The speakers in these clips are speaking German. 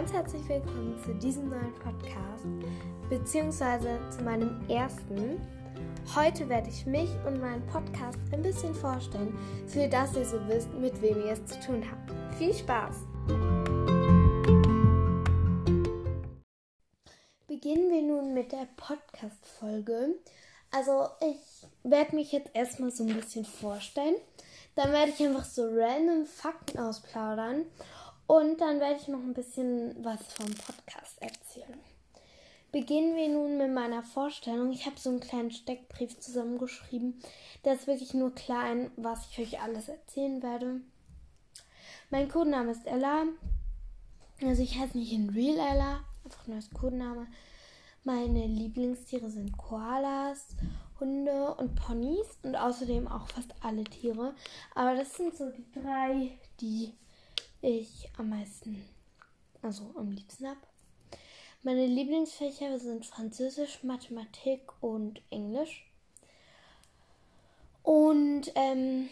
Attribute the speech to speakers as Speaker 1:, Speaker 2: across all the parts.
Speaker 1: ganz herzlich willkommen zu diesem neuen Podcast, beziehungsweise zu meinem ersten. Heute werde ich mich und meinen Podcast ein bisschen vorstellen, für das ihr so wisst, mit wem ihr es zu tun habt. Viel Spaß! Beginnen wir nun mit der Podcast-Folge. Also, ich werde mich jetzt erstmal so ein bisschen vorstellen. Dann werde ich einfach so random Fakten ausplaudern und dann werde ich noch ein bisschen was vom Podcast erzählen. Beginnen wir nun mit meiner Vorstellung. Ich habe so einen kleinen Steckbrief zusammengeschrieben. Der ist wirklich nur klein, was ich euch alles erzählen werde. Mein Codename ist Ella. Also ich heiße nicht in Real Ella, einfach nur als Codename. Meine Lieblingstiere sind Koalas, Hunde und Ponys und außerdem auch fast alle Tiere. Aber das sind so die drei, die ich am meisten, also am liebsten habe. Meine Lieblingsfächer sind Französisch, Mathematik und Englisch. Und ähm,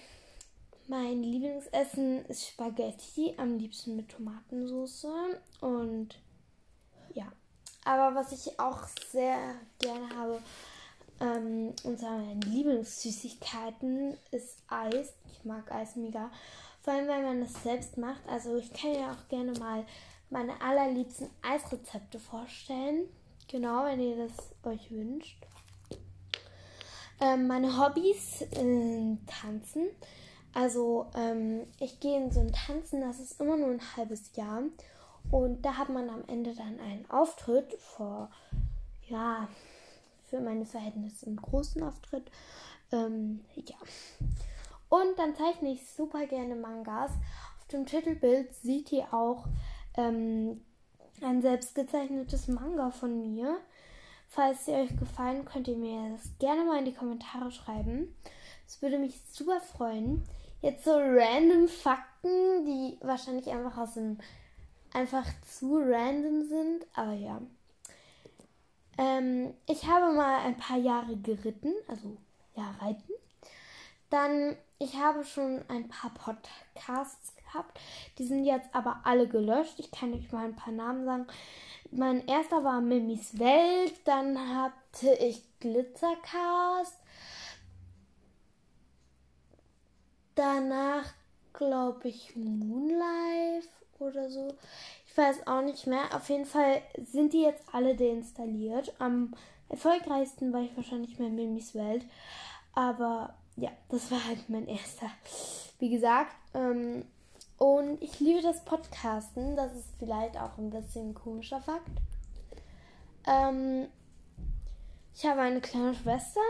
Speaker 1: mein Lieblingsessen ist Spaghetti, am liebsten mit Tomatensauce. Und ja, aber was ich auch sehr gerne habe, ähm, unter Lieblingssüßigkeiten ist Eis. Ich mag Eis mega. Vor allem, wenn man es selbst macht. Also ich kann ja auch gerne mal meine allerliebsten Eisrezepte vorstellen. Genau, wenn ihr das euch wünscht. Ähm, meine Hobbys sind Tanzen. Also ähm, ich gehe in so ein Tanzen, das ist immer nur ein halbes Jahr. Und da hat man am Ende dann einen Auftritt vor, ja, für meine Verhältnisse einen großen Auftritt. Ähm, ja. Und dann zeichne ich super gerne Mangas. Auf dem Titelbild seht ihr auch ähm, ein selbstgezeichnetes Manga von mir. Falls sie euch gefallen, könnt ihr mir das gerne mal in die Kommentare schreiben. Es würde mich super freuen. Jetzt so random Fakten, die wahrscheinlich einfach aus dem einfach zu random sind, aber ja. Ähm, ich habe mal ein paar Jahre geritten, also ja, reiten. Dann, ich habe schon ein paar Podcasts gehabt. Die sind jetzt aber alle gelöscht. Ich kann euch mal ein paar Namen sagen. Mein erster war Mimis Welt. Dann hatte ich Glitzercast. Danach glaube ich Moonlife oder so. Ich weiß auch nicht mehr. Auf jeden Fall sind die jetzt alle deinstalliert. Am erfolgreichsten war ich wahrscheinlich bei Mimis Welt. Aber ja, das war halt mein erster. Wie gesagt, ähm, und ich liebe das Podcasten. Das ist vielleicht auch ein bisschen ein komischer Fakt. Ähm, ich habe eine kleine Schwester,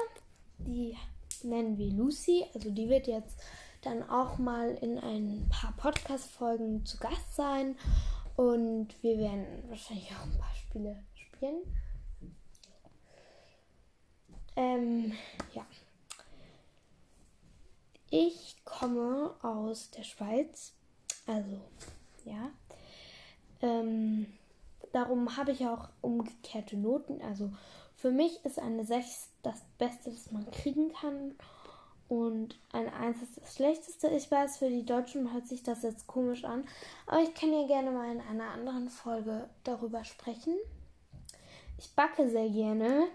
Speaker 1: die nennen wir Lucy. Also die wird jetzt dann auch mal in ein paar Podcast-Folgen zu Gast sein. Und wir werden wahrscheinlich auch ein paar Spiele spielen. Ähm, ja. Ich komme aus der Schweiz. Also, ja. Ähm, darum habe ich auch umgekehrte Noten. Also, für mich ist eine 6 das Beste, das man kriegen kann. Und eine 1 ist das Schlechteste. Ich weiß, für die Deutschen hört sich das jetzt komisch an. Aber ich kann ja gerne mal in einer anderen Folge darüber sprechen. Ich backe sehr gerne.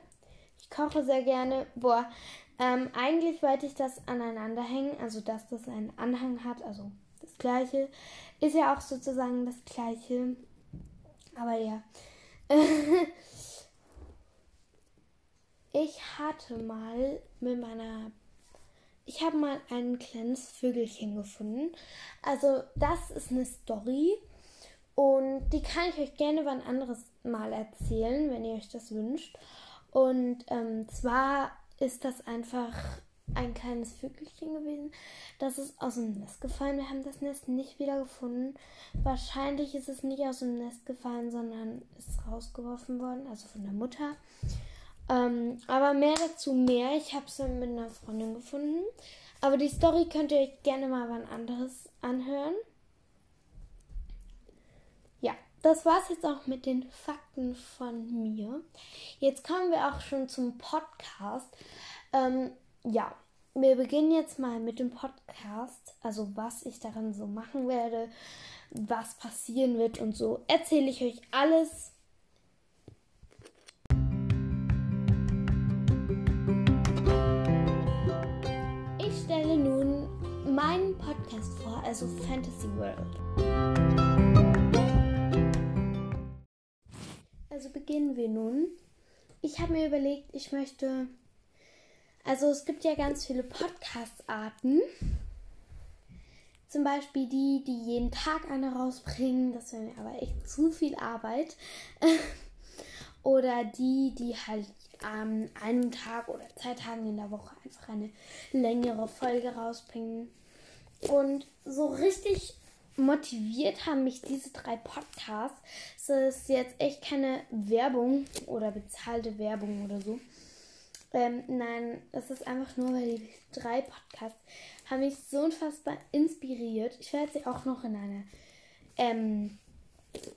Speaker 1: Ich koche sehr gerne. Boah, ähm, eigentlich wollte ich das aneinander hängen, also dass das einen Anhang hat, also das gleiche. Ist ja auch sozusagen das gleiche. Aber ja. ich hatte mal mit meiner. Ich habe mal ein kleines Vögelchen gefunden. Also, das ist eine Story. Und die kann ich euch gerne wann anderes Mal erzählen, wenn ihr euch das wünscht. Und ähm, zwar ist das einfach ein kleines Vögelchen gewesen. Das ist aus dem Nest gefallen. Wir haben das Nest nicht wieder gefunden. Wahrscheinlich ist es nicht aus dem Nest gefallen, sondern ist rausgeworfen worden, also von der Mutter. Ähm, aber mehr dazu mehr. Ich habe es mit einer Freundin gefunden. Aber die Story könnt ihr euch gerne mal wann anderes anhören. Ja, das war's jetzt auch mit den Fakten von mir. Jetzt kommen wir auch schon zum Podcast. Ähm, ja, wir beginnen jetzt mal mit dem Podcast. Also was ich daran so machen werde, was passieren wird und so. Erzähle ich euch alles. Ich stelle nun meinen Podcast vor, also Fantasy World. Also beginnen wir nun. Ich habe mir überlegt, ich möchte also es gibt ja ganz viele Podcast-Arten. Zum Beispiel die, die jeden Tag eine rausbringen. Das wäre mir aber echt zu viel Arbeit. oder die, die halt an einem Tag oder zwei Tagen in der Woche einfach eine längere Folge rausbringen. Und so richtig motiviert haben mich diese drei Podcasts. Es ist jetzt echt keine Werbung oder bezahlte Werbung oder so. Ähm, nein, es ist einfach nur, weil die drei Podcasts haben mich so unfassbar inspiriert. Ich werde sie auch noch in einer, ähm,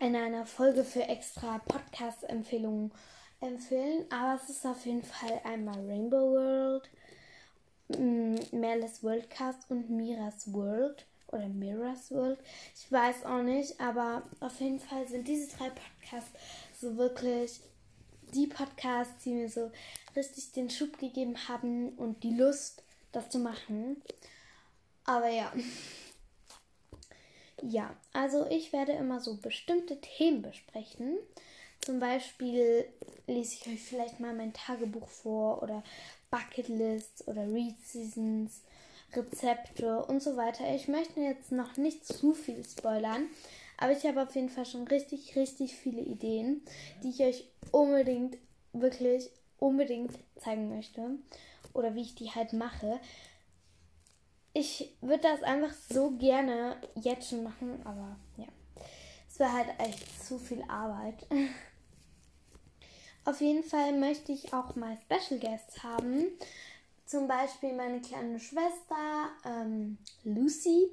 Speaker 1: in einer Folge für extra Podcast-Empfehlungen empfehlen. Aber es ist auf jeden Fall einmal Rainbow World, Merles Worldcast und Miras World oder Miras World. Ich weiß auch nicht, aber auf jeden Fall sind diese drei Podcasts so wirklich die Podcasts, die mir so richtig den Schub gegeben haben und die Lust, das zu machen. Aber ja. Ja, also ich werde immer so bestimmte Themen besprechen. Zum Beispiel lese ich euch vielleicht mal mein Tagebuch vor oder Bucketlists oder Read Seasons, Rezepte und so weiter. Ich möchte jetzt noch nicht zu viel spoilern, aber ich habe auf jeden Fall schon richtig, richtig viele Ideen, die ich euch unbedingt, wirklich unbedingt zeigen möchte. Oder wie ich die halt mache. Ich würde das einfach so gerne jetzt schon machen, aber ja. Es wäre halt echt zu viel Arbeit. Auf jeden Fall möchte ich auch mal Special Guests haben. Zum Beispiel meine kleine Schwester ähm, Lucy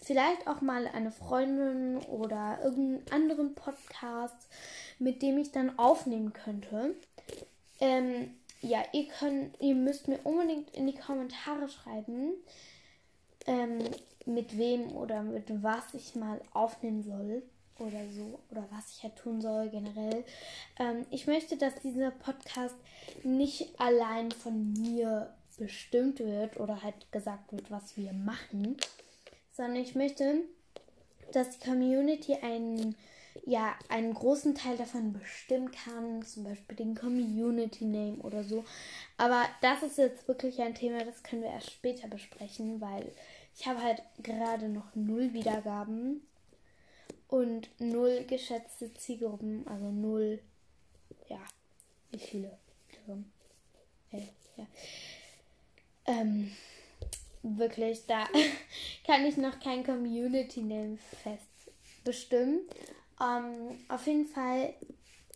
Speaker 1: vielleicht auch mal eine Freundin oder irgendeinen anderen Podcast, mit dem ich dann aufnehmen könnte. Ähm, ja, ihr könnt, ihr müsst mir unbedingt in die Kommentare schreiben, ähm, mit wem oder mit was ich mal aufnehmen soll oder so oder was ich halt tun soll generell. Ähm, ich möchte, dass dieser Podcast nicht allein von mir bestimmt wird oder halt gesagt wird, was wir machen, sondern ich möchte, dass die Community einen, ja, einen großen Teil davon bestimmen kann, zum Beispiel den Community Name oder so. Aber das ist jetzt wirklich ein Thema, das können wir erst später besprechen, weil ich habe halt gerade noch null Wiedergaben und null geschätzte Zielgruppen, also null, ja, wie viele? Äh, ja. Ähm, wirklich, da kann ich noch kein Community Name fest bestimmen. Ähm, auf jeden Fall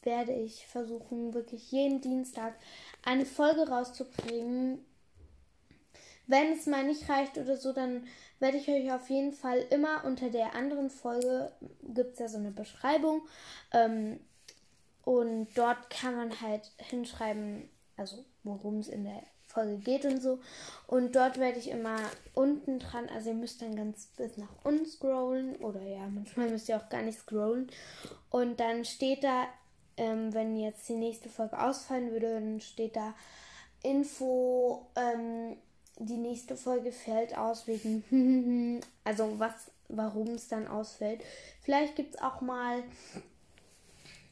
Speaker 1: werde ich versuchen, wirklich jeden Dienstag eine Folge rauszubringen. Wenn es mal nicht reicht oder so, dann werde ich euch auf jeden Fall immer unter der anderen Folge, gibt es ja so eine Beschreibung. Ähm, und dort kann man halt hinschreiben, also worum es in der Folge geht und so. Und dort werde ich immer unten dran, also ihr müsst dann ganz bis nach unten scrollen oder ja, manchmal müsst ihr auch gar nicht scrollen. Und dann steht da, ähm, wenn jetzt die nächste Folge ausfallen würde, dann steht da Info, ähm, die nächste Folge fällt aus wegen, also was, warum es dann ausfällt. Vielleicht gibt es auch mal,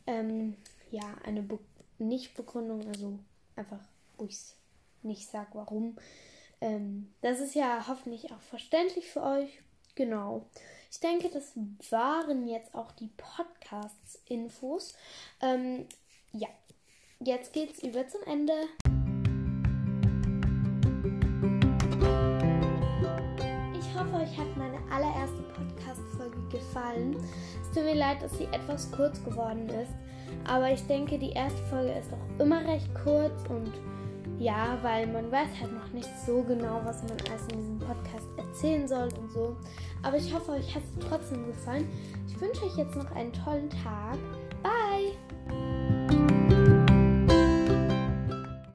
Speaker 1: ähm, ja, eine Be Nicht-Begründung, also einfach, wo ich es nicht sage, warum. Ähm, das ist ja hoffentlich auch verständlich für euch. Genau. Ich denke, das waren jetzt auch die Podcast-Infos. Ähm, ja, jetzt geht's über zum Ende. Allererste Podcast-Folge gefallen. Es tut mir leid, dass sie etwas kurz geworden ist. Aber ich denke, die erste Folge ist auch immer recht kurz und ja, weil man weiß halt noch nicht so genau, was man alles in diesem Podcast erzählen soll und so. Aber ich hoffe, euch hat es trotzdem gefallen. Ich wünsche euch jetzt noch einen tollen Tag